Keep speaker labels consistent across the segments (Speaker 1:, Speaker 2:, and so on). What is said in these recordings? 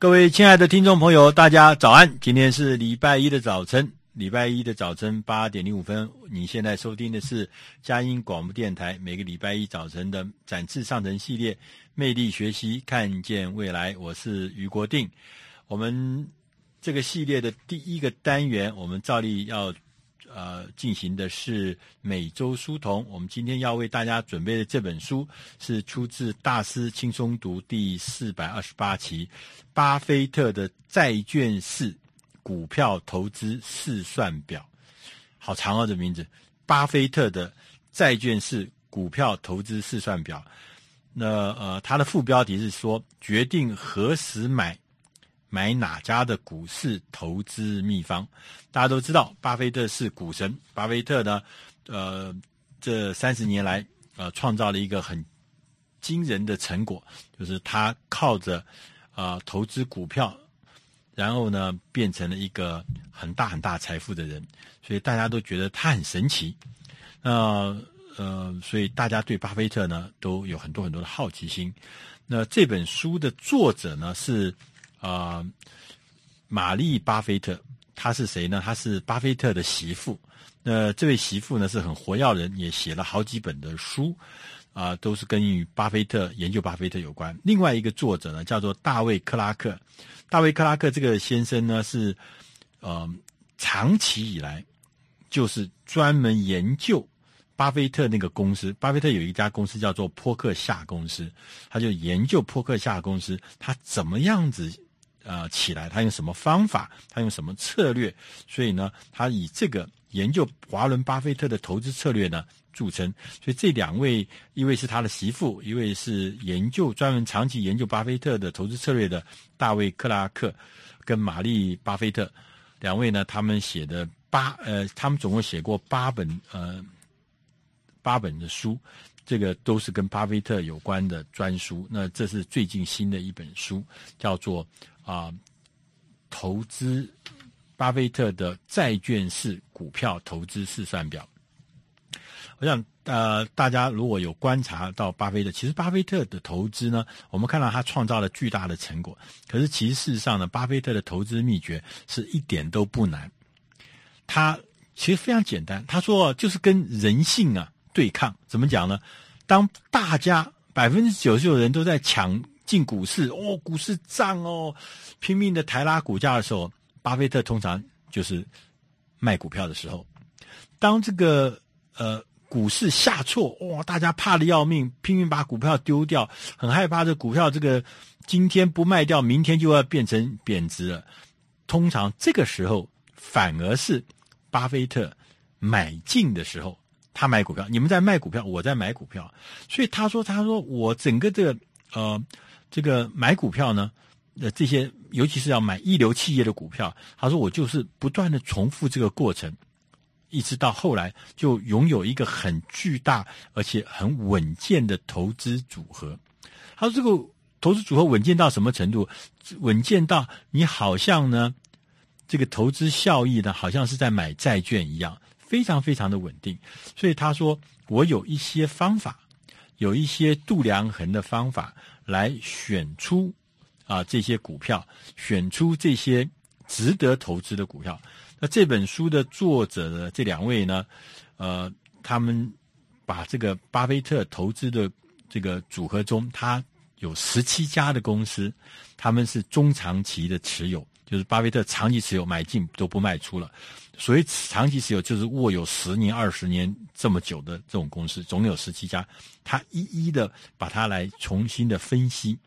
Speaker 1: 各位亲爱的听众朋友，大家早安！今天是礼拜一的早晨，礼拜一的早晨八点零五分。你现在收听的是佳音广播电台每个礼拜一早晨的展翅上层系列，魅力学习，看见未来。我是于国定。我们这个系列的第一个单元，我们照例要。呃，进行的是每周书童。我们今天要为大家准备的这本书是出自《大师轻松读》第四百二十八期，《巴菲特的债券式股票投资试算表》。好长啊，这名字，《巴菲特的债券式股票投资试算表》。那呃，它的副标题是说，决定何时买。买哪家的股市投资秘方？大家都知道，巴菲特是股神。巴菲特呢，呃，这三十年来，呃，创造了一个很惊人的成果，就是他靠着啊、呃、投资股票，然后呢，变成了一个很大很大财富的人。所以大家都觉得他很神奇。那，呃，所以大家对巴菲特呢都有很多很多的好奇心。那这本书的作者呢是。啊、玛丽·巴菲特，她是谁呢？她是巴菲特的媳妇。那这位媳妇呢是很活跃人，也写了好几本的书，啊、都是跟与巴菲特研究巴菲特有关。另外一个作者呢叫做大卫·克拉克。大卫·克拉克这个先生呢是，呃，长期以来就是专门研究巴菲特那个公司。巴菲特有一家公司叫做波克夏公司，他就研究波克夏公司，他怎么样子。呃，起来，他用什么方法？他用什么策略？所以呢，他以这个研究华伦巴菲特的投资策略呢著称。所以这两位，一位是他的媳妇，一位是研究专门长期研究巴菲特的投资策略的大卫克拉克，跟玛丽巴菲特两位呢，他们写的八呃，他们总共写过八本呃八本的书，这个都是跟巴菲特有关的专书。那这是最近新的一本书，叫做。啊，投资巴菲特的债券式股票投资试算表。我想，呃，大家如果有观察到巴菲特，其实巴菲特的投资呢，我们看到他创造了巨大的成果。可是，其实事实上呢，巴菲特的投资秘诀是一点都不难。他其实非常简单，他说就是跟人性啊对抗。怎么讲呢？当大家百分之九十九的人都在抢。进股市哦，股市涨哦，拼命的抬拉股价的时候，巴菲特通常就是卖股票的时候。当这个呃股市下挫，哇，大家怕的要命，拼命把股票丢掉，很害怕这股票这个今天不卖掉，明天就要变成贬值了。通常这个时候反而是巴菲特买进的时候，他买股票，你们在卖股票，我在买股票，所以他说，他说我整个这个呃。这个买股票呢，呃，这些尤其是要买一流企业的股票，他说我就是不断的重复这个过程，一直到后来就拥有一个很巨大而且很稳健的投资组合。他说这个投资组合稳健到什么程度？稳健到你好像呢，这个投资效益呢，好像是在买债券一样，非常非常的稳定。所以他说我有一些方法，有一些度量衡的方法。来选出啊这些股票，选出这些值得投资的股票。那这本书的作者的这两位呢，呃，他们把这个巴菲特投资的这个组合中，他有十七家的公司，他们是中长期的持有，就是巴菲特长期持有，买进都不卖出了。所以长期持有就是握有十年、二十年这么久的这种公司，总有十七家。他一一的把它来重新的分析，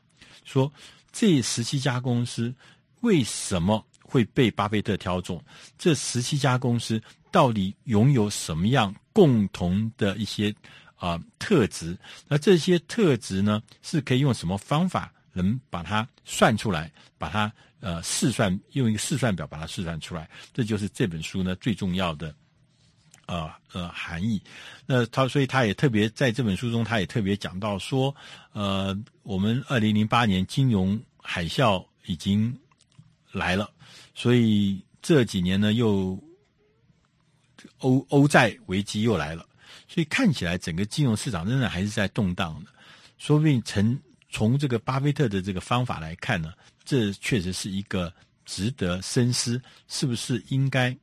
Speaker 1: 说这十七家公司为什么会被巴菲特挑中？这十七家公司到底拥有什么样共同的一些啊、特质？那这些特质呢，是可以用什么方法能把它算出来，把它？呃，试算用一个试算表把它试算出来，这就是这本书呢最重要的呃呃含义。那他所以他也特别在这本书中，他也特别讲到说，呃，我们二零零八年金融海啸已经来了，所以这几年呢又欧欧债危机又来了，所以看起来整个金融市场仍然还是在动荡的，说不定成。从这个巴菲特的这个方法来看呢，这确实是一个值得深思，是不是应该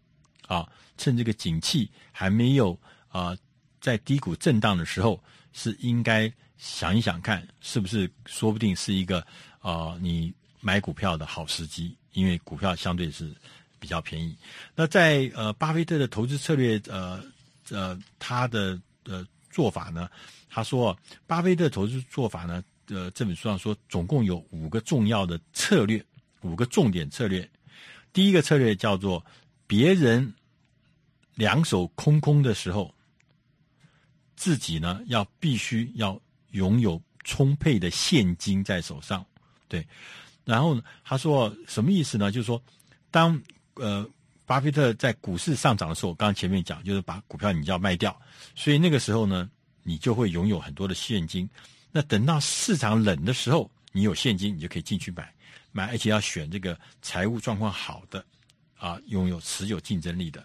Speaker 1: 啊，趁这个景气还没有啊在低谷震荡的时候，是应该想一想看，是不是说不定是一个啊你买股票的好时机，因为股票相对是比较便宜。那在呃巴菲特的投资策略呃呃他的呃做法呢，他说巴菲特投资做法呢。呃，这本书上说，总共有五个重要的策略，五个重点策略。第一个策略叫做，别人两手空空的时候，自己呢要必须要拥有充沛的现金在手上。对，然后他说什么意思呢？就是说，当呃巴菲特在股市上涨的时候，刚刚前面讲，就是把股票你就要卖掉，所以那个时候呢，你就会拥有很多的现金。那等到市场冷的时候，你有现金，你就可以进去买，买，而且要选这个财务状况好的，啊，拥有持久竞争力的。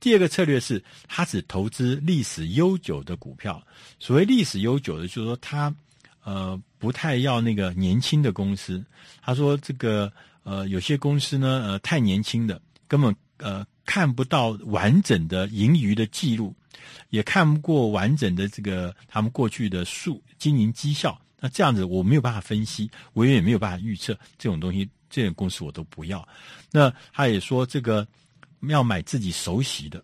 Speaker 1: 第二个策略是，他只投资历史悠久的股票。所谓历史悠久的，就是说他呃不太要那个年轻的公司。他说这个呃有些公司呢呃太年轻的，根本呃看不到完整的盈余的记录。也看不过完整的这个他们过去的数经营绩效，那这样子我没有办法分析，我也没有办法预测这种东西，这种公司我都不要。那他也说这个要买自己熟悉的，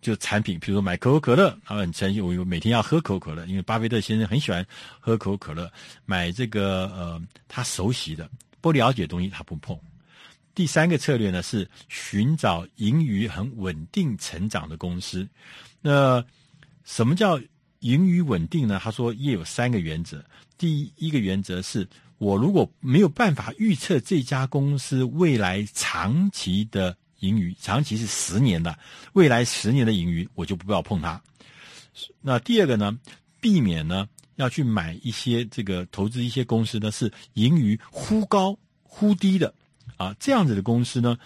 Speaker 1: 就产品，比如说买可口可乐，他很诚信，我每天要喝可口可乐，因为巴菲特先生很喜欢喝可口可乐。买这个呃他熟悉的不了解的东西他不碰。第三个策略呢是寻找盈余很稳定成长的公司。那什么叫盈余稳定呢？他说也有三个原则。第一个原则是我如果没有办法预测这家公司未来长期的盈余，长期是十年的，未来十年的盈余，我就不要碰它。那第二个呢，避免呢要去买一些这个投资一些公司呢是盈余忽高忽低的。啊，这样子的公司呢，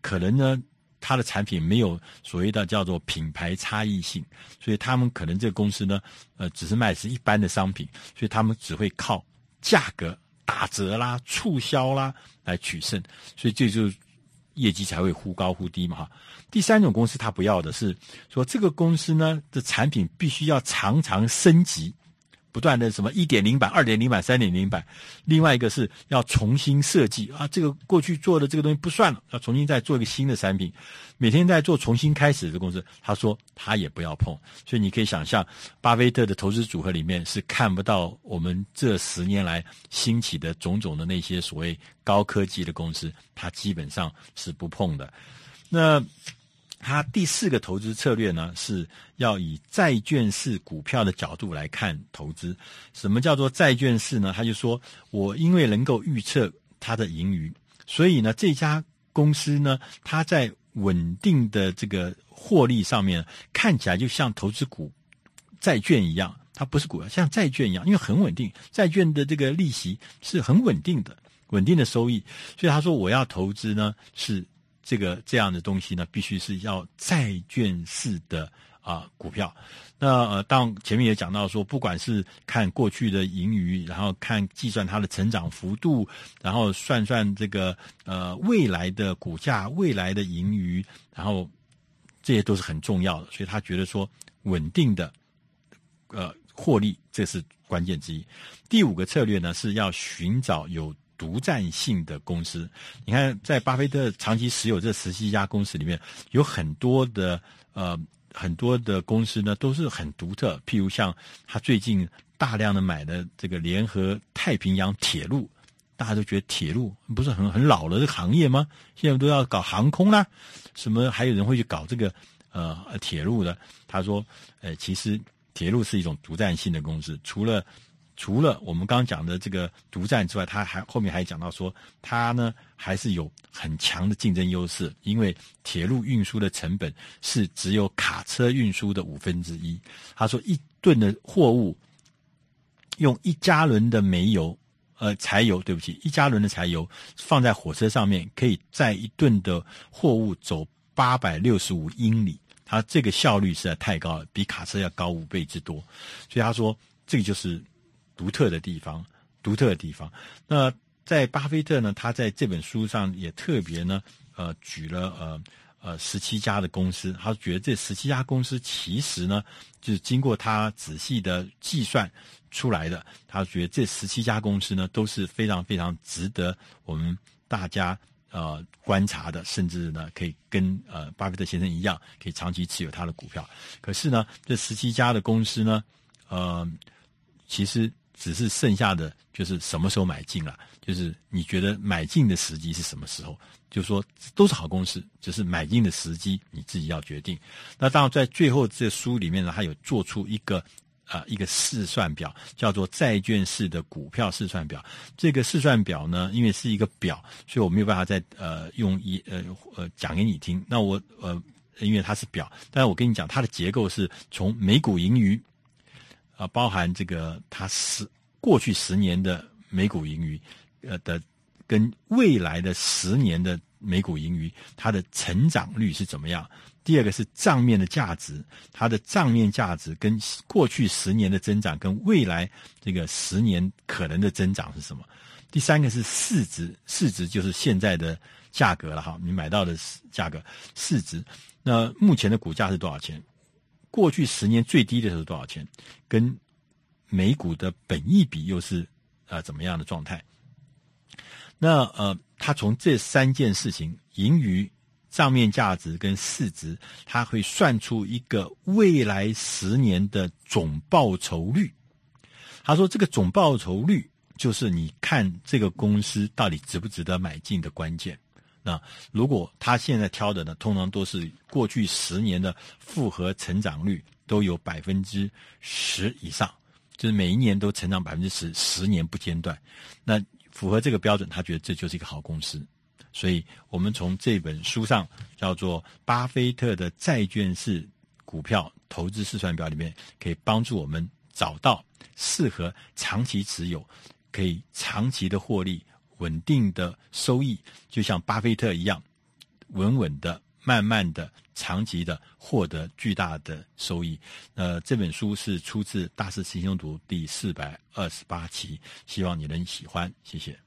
Speaker 1: 可能呢，它的产品没有所谓的叫做品牌差异性，所以他们可能这个公司呢，呃，只是卖是一般的商品，所以他们只会靠价格打折啦、促销啦来取胜，所以这就业绩才会忽高忽低嘛哈。第三种公司他不要的是说，这个公司呢的产品必须要常常升级。不断的什么一点零版、二点零版、三点零版，另外一个是要重新设计啊，这个过去做的这个东西不算了，要重新再做一个新的产品，每天在做重新开始的公司，他说他也不要碰。所以你可以想象，巴菲特的投资组合里面是看不到我们这十年来兴起的种种的那些所谓高科技的公司，他基本上是不碰的。那。他第四个投资策略呢，是要以债券式股票的角度来看投资。什么叫做债券式呢？他就说，我因为能够预测它的盈余，所以呢，这家公司呢，它在稳定的这个获利上面，看起来就像投资股债券一样，它不是股票，像债券一样，因为很稳定，债券的这个利息是很稳定的，稳定的收益。所以他说，我要投资呢是。这个这样的东西呢，必须是要债券式的啊股票。那呃，当前面也讲到说，不管是看过去的盈余，然后看计算它的成长幅度，然后算算这个呃未来的股价、未来的盈余，然后这些都是很重要的。所以他觉得说，稳定的呃获利，这是关键之一。第五个策略呢，是要寻找有。独占性的公司，你看，在巴菲特长期持有这十七家公司里面，有很多的呃很多的公司呢都是很独特。譬如像他最近大量的买的这个联合太平洋铁路，大家都觉得铁路不是很很老了这个行业吗？现在都要搞航空啦，什么还有人会去搞这个呃铁路的？他说，呃，其实铁路是一种独占性的公司，除了。除了我们刚刚讲的这个独占之外，他还后面还讲到说，他呢还是有很强的竞争优势，因为铁路运输的成本是只有卡车运输的五分之一。他说，一吨的货物用一加仑的煤油，呃，柴油，对不起，一加仑的柴油放在火车上面，可以载一吨的货物走八百六十五英里。他这个效率实在太高了，比卡车要高五倍之多。所以他说，这个就是。独特的地方，独特的地方。那在巴菲特呢，他在这本书上也特别呢，呃，举了呃呃十七家的公司，他觉得这十七家公司其实呢，就是经过他仔细的计算出来的。他觉得这十七家公司呢，都是非常非常值得我们大家呃观察的，甚至呢，可以跟呃巴菲特先生一样，可以长期持有他的股票。可是呢，这十七家的公司呢，呃，其实。只是剩下的就是什么时候买进了，就是你觉得买进的时机是什么时候？就说都是好公司，只是买进的时机你自己要决定。那当然，在最后这书里面呢，它有做出一个啊、一个试算表，叫做债券式的股票试算表。这个试算表呢，因为是一个表，所以我没有办法再呃用一呃呃讲给你听。那我呃因为它是表，但是我跟你讲，它的结构是从每股盈余。啊，包含这个它十过去十年的每股盈余，呃的跟未来的十年的每股盈余，它的成长率是怎么样？第二个是账面的价值，它的账面价值跟过去十年的增长跟未来这个十年可能的增长是什么？第三个是市值，市值就是现在的价格了哈，你买到的价格市值，那目前的股价是多少钱？过去十年最低的时候多少钱？跟美股的本益比又是呃怎么样的状态？那呃，他从这三件事情——盈余、账面价值跟市值，他会算出一个未来十年的总报酬率。他说，这个总报酬率就是你看这个公司到底值不值得买进的关键。那如果他现在挑的呢，通常都是过去十年的复合成长率都有百分之十以上，就是每一年都成长百分之十，十年不间断。那符合这个标准，他觉得这就是一个好公司。所以，我们从这本书上叫做《巴菲特的债券式股票投资试算表》里面，可以帮助我们找到适合长期持有、可以长期的获利。稳定的收益，就像巴菲特一样，稳稳的、慢慢的、长期的获得巨大的收益。呃，这本书是出自《大师轻松读》第四百二十八期，希望你能喜欢，谢谢。